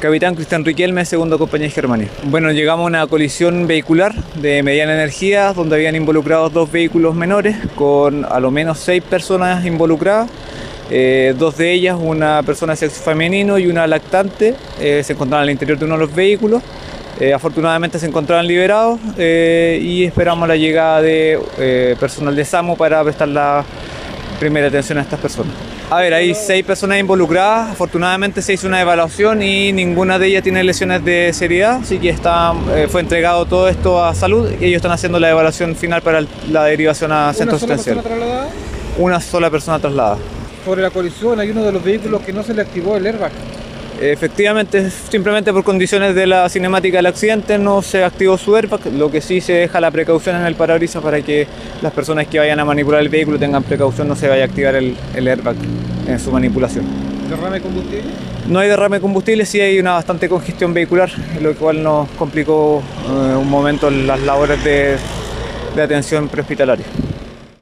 Capitán Cristian Riquelme, segundo compañía Germania. Bueno, llegamos a una colisión vehicular de mediana energía donde habían involucrados dos vehículos menores con a lo menos seis personas involucradas. Eh, dos de ellas, una persona de sexo femenino y una lactante, eh, se encontraban al interior de uno de los vehículos. Eh, afortunadamente se encontraban liberados y esperamos la llegada de personal de SAMU para prestar la primera atención a estas personas. A ver, hay seis personas involucradas, afortunadamente se hizo una evaluación y ninguna de ellas tiene lesiones de seriedad, así que está, eh, fue entregado todo esto a salud y ellos están haciendo la evaluación final para la derivación a centro asistencial. ¿Una sola persona trasladada? Una sola persona trasladada. Sobre la colisión hay uno de los vehículos que no se le activó el airbag. Efectivamente, simplemente por condiciones de la cinemática del accidente no se activó su airbag, lo que sí se deja la precaución en el parabrisas para que las personas que vayan a manipular el vehículo tengan precaución, no se vaya a activar el, airbag en su manipulación. ¿Derrame de combustible? No hay derrame de combustible, sí hay una bastante congestión vehicular, lo cual nos complicó eh, un momento las labores de, de atención prehospitalaria.